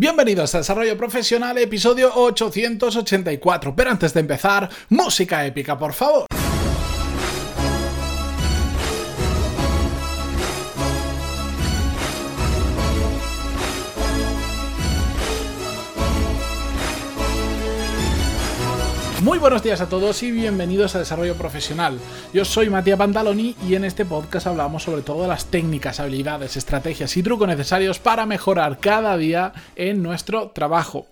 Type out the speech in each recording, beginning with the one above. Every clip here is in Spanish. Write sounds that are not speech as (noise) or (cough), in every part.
Bienvenidos a Desarrollo Profesional, episodio 884. Pero antes de empezar, música épica, por favor. Muy buenos días a todos y bienvenidos a Desarrollo Profesional. Yo soy Matías Pantaloni y en este podcast hablamos sobre todo de las técnicas, habilidades, estrategias y trucos necesarios para mejorar cada día en nuestro trabajo.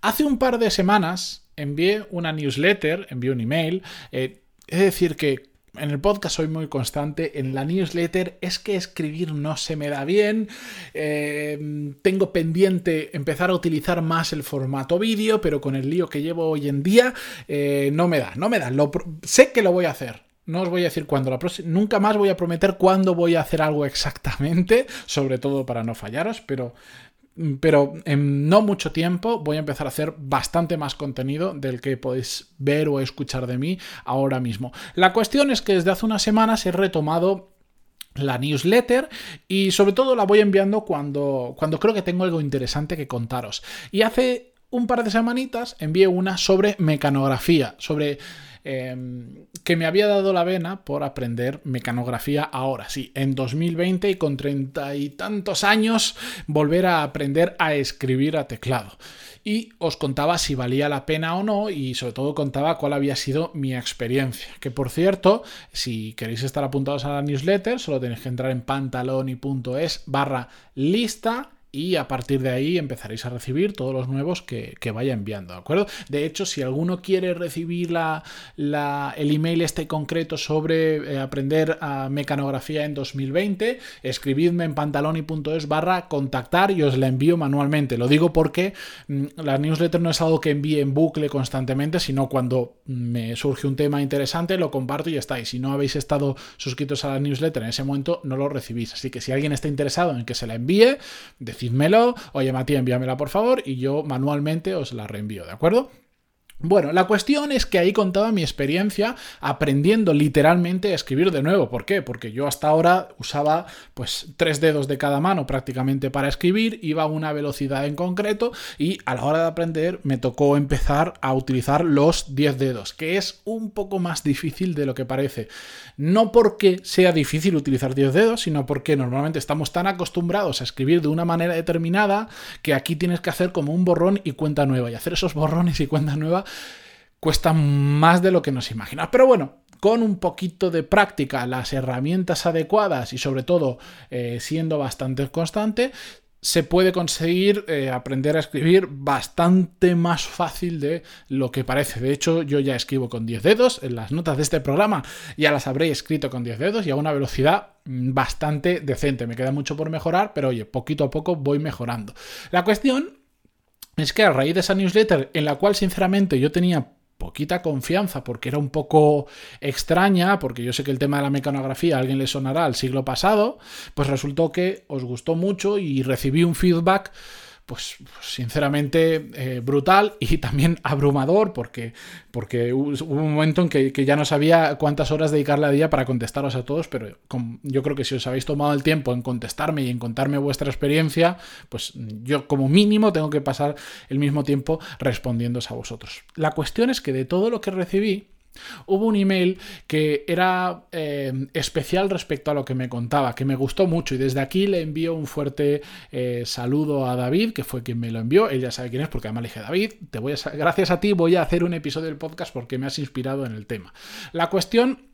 Hace un par de semanas envié una newsletter, envié un email, eh, es decir que en el podcast soy muy constante, en la newsletter es que escribir no se me da bien, eh, tengo pendiente empezar a utilizar más el formato vídeo, pero con el lío que llevo hoy en día eh, no me da, no me da, sé que lo voy a hacer, no os voy a decir cuándo la. Nunca más voy a prometer cuándo voy a hacer algo exactamente, sobre todo para no fallaros, pero pero en no mucho tiempo voy a empezar a hacer bastante más contenido del que podéis ver o escuchar de mí ahora mismo. La cuestión es que desde hace unas semanas he retomado la newsletter y sobre todo la voy enviando cuando, cuando creo que tengo algo interesante que contaros. Y hace un par de semanitas envié una sobre mecanografía, sobre Em, que me había dado la vena por aprender mecanografía ahora, sí, en 2020 y con treinta y tantos años, volver a aprender a escribir a teclado. Y os contaba si valía la pena o no y sobre todo contaba cuál había sido mi experiencia. Que por cierto, si queréis estar apuntados a la newsletter, solo tenéis que entrar en pantaloni.es barra lista y a partir de ahí empezaréis a recibir todos los nuevos que, vaya enviando, ¿de acuerdo? De hecho, si alguno quiere recibir la, el email este concreto sobre eh, aprender a mecanografía en 2020, escribidme en pantaloni.es barra contactar y os la envío manualmente. Lo digo porque mm, la newsletter no es algo que envíe en bucle constantemente, sino cuando me surge un tema interesante, lo comparto y ya está. Si no habéis estado suscritos a la newsletter en ese momento, no lo recibís. Así que si alguien está interesado en que se la envíe, decídmelo, oye Matías, envíamela por favor y yo manualmente os la reenvío, ¿de acuerdo? Bueno, la cuestión es que ahí contaba mi experiencia aprendiendo literalmente a escribir de nuevo. ¿Por qué? Porque yo hasta ahora usaba pues tres dedos de cada mano prácticamente para escribir, iba a una velocidad en concreto y a la hora de aprender me tocó empezar a utilizar los 10 dedos, que es un poco más difícil de lo que parece. No porque sea difícil utilizar 10 dedos, sino porque normalmente estamos tan acostumbrados a escribir de una manera determinada que aquí tienes que hacer como un borrón y cuenta nueva y hacer esos borrones y cuenta nueva cuesta más de lo que nos imaginamos. Pero bueno, con un poquito de práctica, las herramientas adecuadas y sobre todo eh, siendo bastante constante, se puede conseguir eh, aprender a escribir bastante más fácil de lo que parece. De hecho, yo ya escribo con 10 dedos. En las notas de este programa ya las habré escrito con 10 dedos y a una velocidad mm, bastante decente. Me queda mucho por mejorar, pero oye, poquito a poco voy mejorando. La cuestión es que a raíz de esa newsletter, en la cual sinceramente yo tenía poquita confianza porque era un poco extraña, porque yo sé que el tema de la mecanografía a alguien le sonará al siglo pasado, pues resultó que os gustó mucho y recibí un feedback pues sinceramente eh, brutal y (laughs) también abrumador porque, porque hubo un momento en que, ya no sabía cuántas horas dedicarle a día para contestaros a todos, pero yo creo que si os habéis tomado el tiempo en contestarme y en contarme vuestra experiencia, pues yo como mínimo tengo que pasar el mismo tiempo respondiéndose a vosotros. La cuestión es que de todo lo que recibí, Hubo un email que era eh, especial respecto a lo que me contaba, que me gustó mucho y desde aquí le envío un fuerte eh, saludo a David, que fue quien me lo envió. Él ya sabe quién es porque además le dije, David, te voy a, gracias a ti voy a hacer un episodio del podcast porque me has inspirado en el tema. La cuestión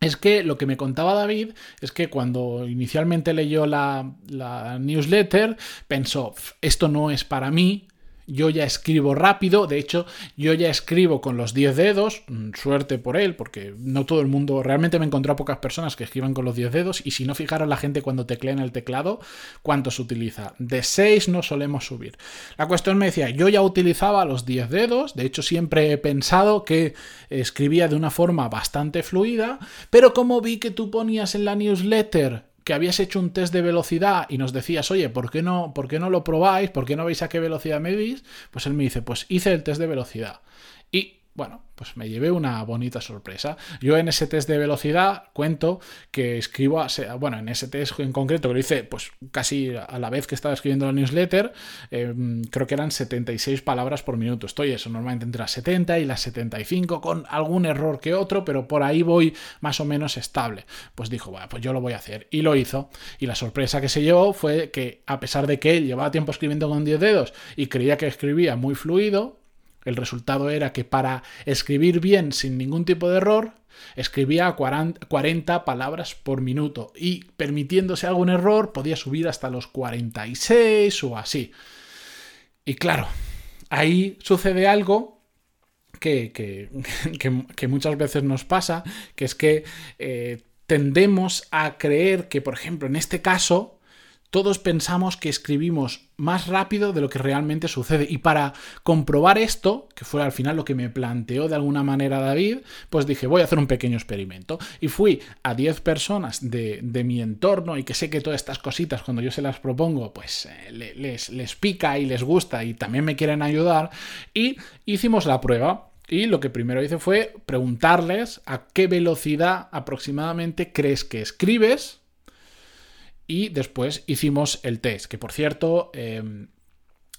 es que lo que me contaba David es que cuando inicialmente leyó la, la newsletter pensó, esto no es para mí, yo ya escribo rápido, de hecho yo ya escribo con los 10 dedos, mm, suerte por él, porque no todo el mundo, realmente me encontré a pocas personas que escriban con los 10 dedos y si no fijaron la gente cuando teclea el teclado, ¿cuánto se utiliza? De 6 no solemos subir. La cuestión me decía, yo ya utilizaba los 10 dedos, de hecho siempre he pensado que escribía de una forma bastante fluida, pero como vi que tú ponías en la newsletter que habías hecho un test de velocidad y nos decías, oye, ¿por qué no, por qué no lo probáis? ¿Por qué no veis a qué velocidad medís? Pues él me dice, pues hice el test de velocidad. Y Bueno, pues me llevé una bonita sorpresa. Yo en ese test de velocidad cuento que escribo, bueno, en ese test en concreto que lo hice pues casi a la vez que estaba escribiendo la newsletter, em, creo que eran 76 palabras por minuto. Estoy eso, normalmente entre las 70 y las 75 con algún error que otro, pero por ahí voy más o menos estable. Pues dijo, bueno, pues yo lo voy a hacer. Y lo hizo. Y la sorpresa que se llevó fue que a pesar de que él llevaba tiempo escribiendo con 10 dedos y creía que escribía muy fluido, el resultado era que para escribir bien sin ningún tipo de error, escribía 40 palabras por minuto y permitiéndose algún error podía subir hasta los 46 o así. Y claro, ahí sucede algo (laughs) que, que, muchas veces nos pasa, que es que eh, tendemos a creer que, por ejemplo, en este caso, todos pensamos que escribimos más rápido de lo que realmente sucede. Y para comprobar esto, que fue al final lo que me planteó de alguna manera David, pues dije, voy a hacer un pequeño experimento. Y fui a 10 personas de, mi entorno y que sé que todas estas cositas, cuando yo se las propongo, pues eh, les, les pica y les gusta y también me quieren ayudar. Y hicimos la prueba. Y lo que primero hice fue preguntarles a qué velocidad aproximadamente crees que escribes y después hicimos el test, que por cierto... Em,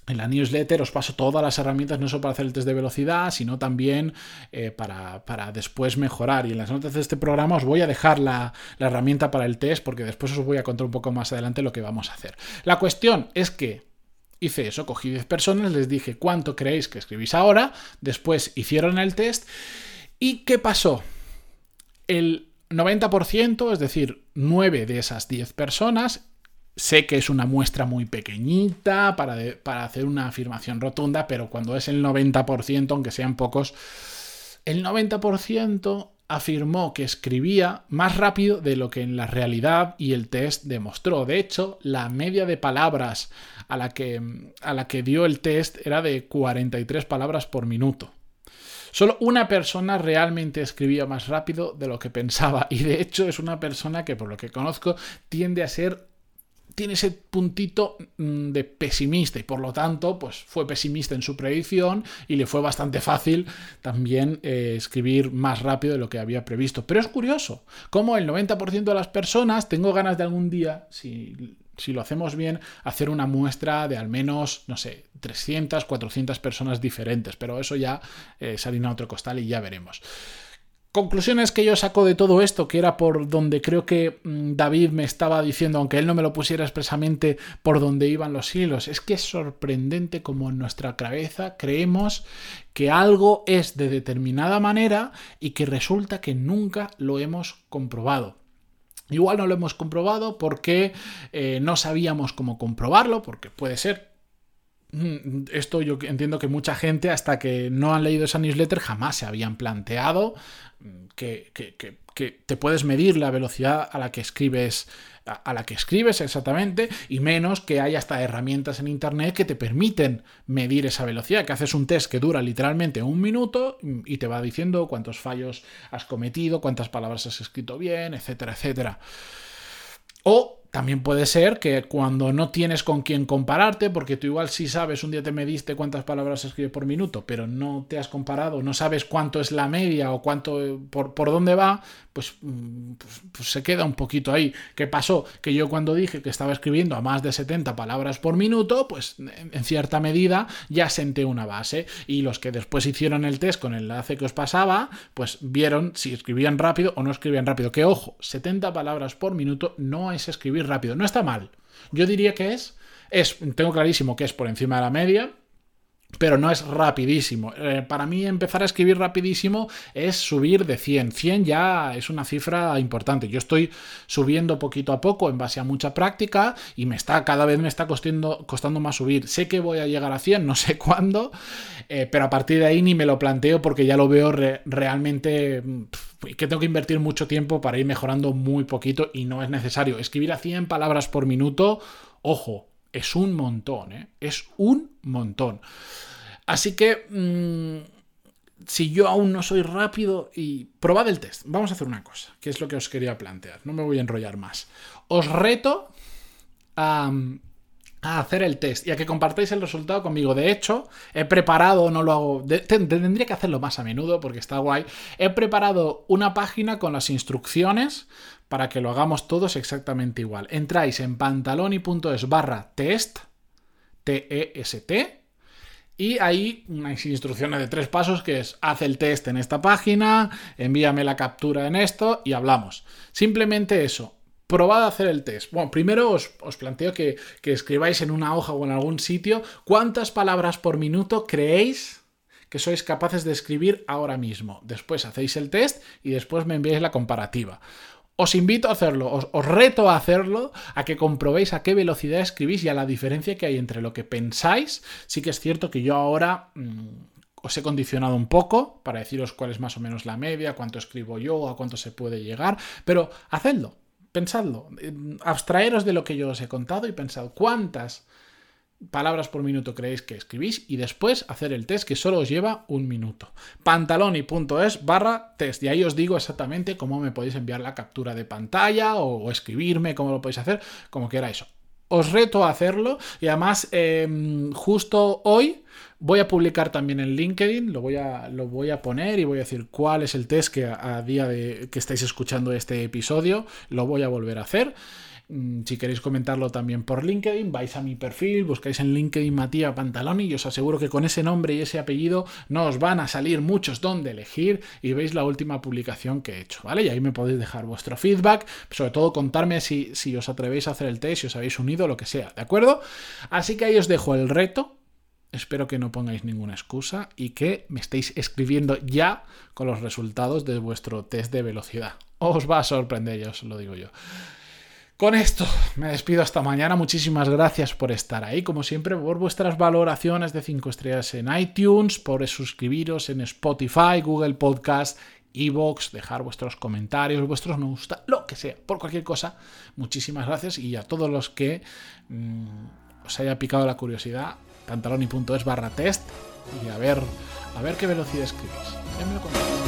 en la newsletter os paso todas las herramientas, no solo para hacer el test de velocidad, sino también eh, para, después mejorar. Y en las notas de este programa os voy a dejar la, la, herramienta para el test, porque después os voy a contar un poco más adelante lo que vamos a hacer. La cuestión es que hice eso, cogí 10 personas, les dije cuánto creéis que escribís ahora, después hicieron el test. ¿Y qué pasó? El 90%, es decir, 9 de esas 10 personas, sé que es una muestra muy pequeñita para, para hacer una afirmación rotunda, pero cuando es el 90%, aunque sean pocos, el 90% afirmó que escribía más rápido de lo que en la realidad y el test demostró. De hecho, la media de palabras a la que, a la que dio el test era de 43 palabras por minuto. Solo una persona realmente escribía más rápido de lo que pensaba y de hecho es una persona que por lo que conozco tiende a ser tiene ese puntito mm, de pesimista y por lo tanto pues fue pesimista en su predicción y le fue bastante fácil también eh, escribir más rápido de lo que había previsto. Pero es curioso, como el 90% de las personas tengo ganas de algún día, si si lo hacemos bien, hacer una muestra de al menos, no sé, 300, 400 personas diferentes, pero eso ya eh, a otro costal y ya veremos. Conclusiones que yo saco de todo esto, que era por donde creo que mm, David me estaba diciendo, aunque él no me lo pusiera expresamente por donde iban los hilos, es que es sorprendente como en nuestra cabeza creemos que algo es de determinada manera y que resulta que nunca lo hemos comprobado. Igual no lo hemos comprobado porque eh, no sabíamos cómo comprobarlo, porque puede ser. Mm, esto yo entiendo que mucha gente, hasta que no han leído esa newsletter, jamás se habían planteado mm, que, que te puedes medir la velocidad a la que escribes a la que escribes exactamente y menos que hay hasta herramientas en internet que te permiten medir esa velocidad, que haces un test que dura literalmente un minuto y te va diciendo cuántos fallos has cometido, cuántas palabras has escrito bien, etcétera, etcétera. O también puede ser que cuando no tienes con quién compararte, porque tú igual sí sabes, un día te mediste cuántas palabras escribe por minuto, pero no te has comparado, no sabes cuánto es la media o cuánto por, por dónde va, pues, mm, pues, pues, se queda un poquito ahí. ¿Qué pasó? Que yo cuando dije que estaba escribiendo a más de 70 palabras por minuto, pues en cierta medida ya senté una base. Y los que después hicieron el test con el enlace que os pasaba, pues vieron si escribían rápido o no escribían rápido. Que ojo, 70 palabras por minuto no es escribir rápido. No está mal. Yo diría que es, es, tengo clarísimo que es por encima de la media, pero no es rapidísimo. Eh, para mí empezar a escribir rapidísimo es subir de 100. 100 ya es una cifra importante. Yo estoy subiendo poquito a poco en base a mucha práctica y me está cada vez me está costando, costando más subir. Sé que voy a llegar a 100, no (laughs) sé cuándo, eh, pero a partir de ahí ni me lo planteo porque ya lo veo realmente que tengo que invertir mucho tiempo para ir mejorando muy poquito y no es necesario. Escribir a 100 palabras por minuto, ojo, es un montón, ¿eh? Es un montón. Así que, mm, si yo aún no soy rápido y probad el test, vamos a hacer una cosa, que es lo que os quería plantear, no me voy a enrollar más. Os reto a, a hacer el test y a que compartáis el resultado conmigo. De hecho, he preparado, no lo hago, tendría que hacerlo más a menudo porque está guay. He preparado una página con las instrucciones para que lo hagamos todos exactamente igual. Entráis en pantaloni.es barra test, T-E-S-T, y ahí unas instrucciones de tres pasos que es haz el test en esta página, envíame la captura en esto y hablamos. Simplemente eso probad a hacer el test. Bueno, primero os, planteo que, escribáis en una hoja o en algún sitio cuántas palabras por minuto creéis que sois capaces de escribir ahora mismo. Después hacéis el test y después me enviáis la comparativa. Os invito a hacerlo, os, reto a hacerlo, a que comprobéis a qué velocidad escribís y a la diferencia que hay entre lo que pensáis. Sí que es cierto que yo ahora mm, os he condicionado un poco para deciros cuál es más o menos la media, cuánto escribo yo, a cuánto se puede llegar, pero hacedlo, pensadlo, abstraeros de lo que yo os he contado y pensad cuántas palabras por minuto creéis que escribís y después hacer el test que solo os lleva un minuto. pantaloni.es barra test. Y ahí os digo exactamente cómo me podéis enviar la captura de pantalla o, escribirme, cómo lo podéis hacer, como quiera eso os reto a hacerlo y además em, justo hoy voy a publicar también en LinkedIn, lo voy, a, lo voy a poner y voy a decir cuál es el test que a, día de que estáis escuchando este episodio lo voy a volver a hacer. Mm, si queréis comentarlo también por LinkedIn, vais a mi perfil, buscáis en LinkedIn Matías Pantaloni y os aseguro que con ese nombre y ese apellido no os van a salir muchos donde elegir y veis la última publicación que he hecho, ¿vale? Y ahí me podéis dejar vuestro feedback, sobre todo contarme si, si os atrevéis a hacer el test, si os habéis unido, lo que sea, ¿de acuerdo? Así que ahí os dejo el reto. Espero que no pongáis ninguna excusa y que me estéis escribiendo ya con los resultados de vuestro test de velocidad. Os va a sorprender, os lo digo yo. Con esto me despido hasta mañana. Muchísimas gracias por estar ahí, como siempre, por vuestras valoraciones de 5 estrellas en iTunes, por suscribiros en Spotify, Google Podcast, Evox, dejar vuestros comentarios, vuestros me gusta, lo que sea, por cualquier cosa. Muchísimas gracias y a todos los que mm, os haya picado la curiosidad, pantaloni.es barra test y a ver, a ver qué velocidad escribís. Ya me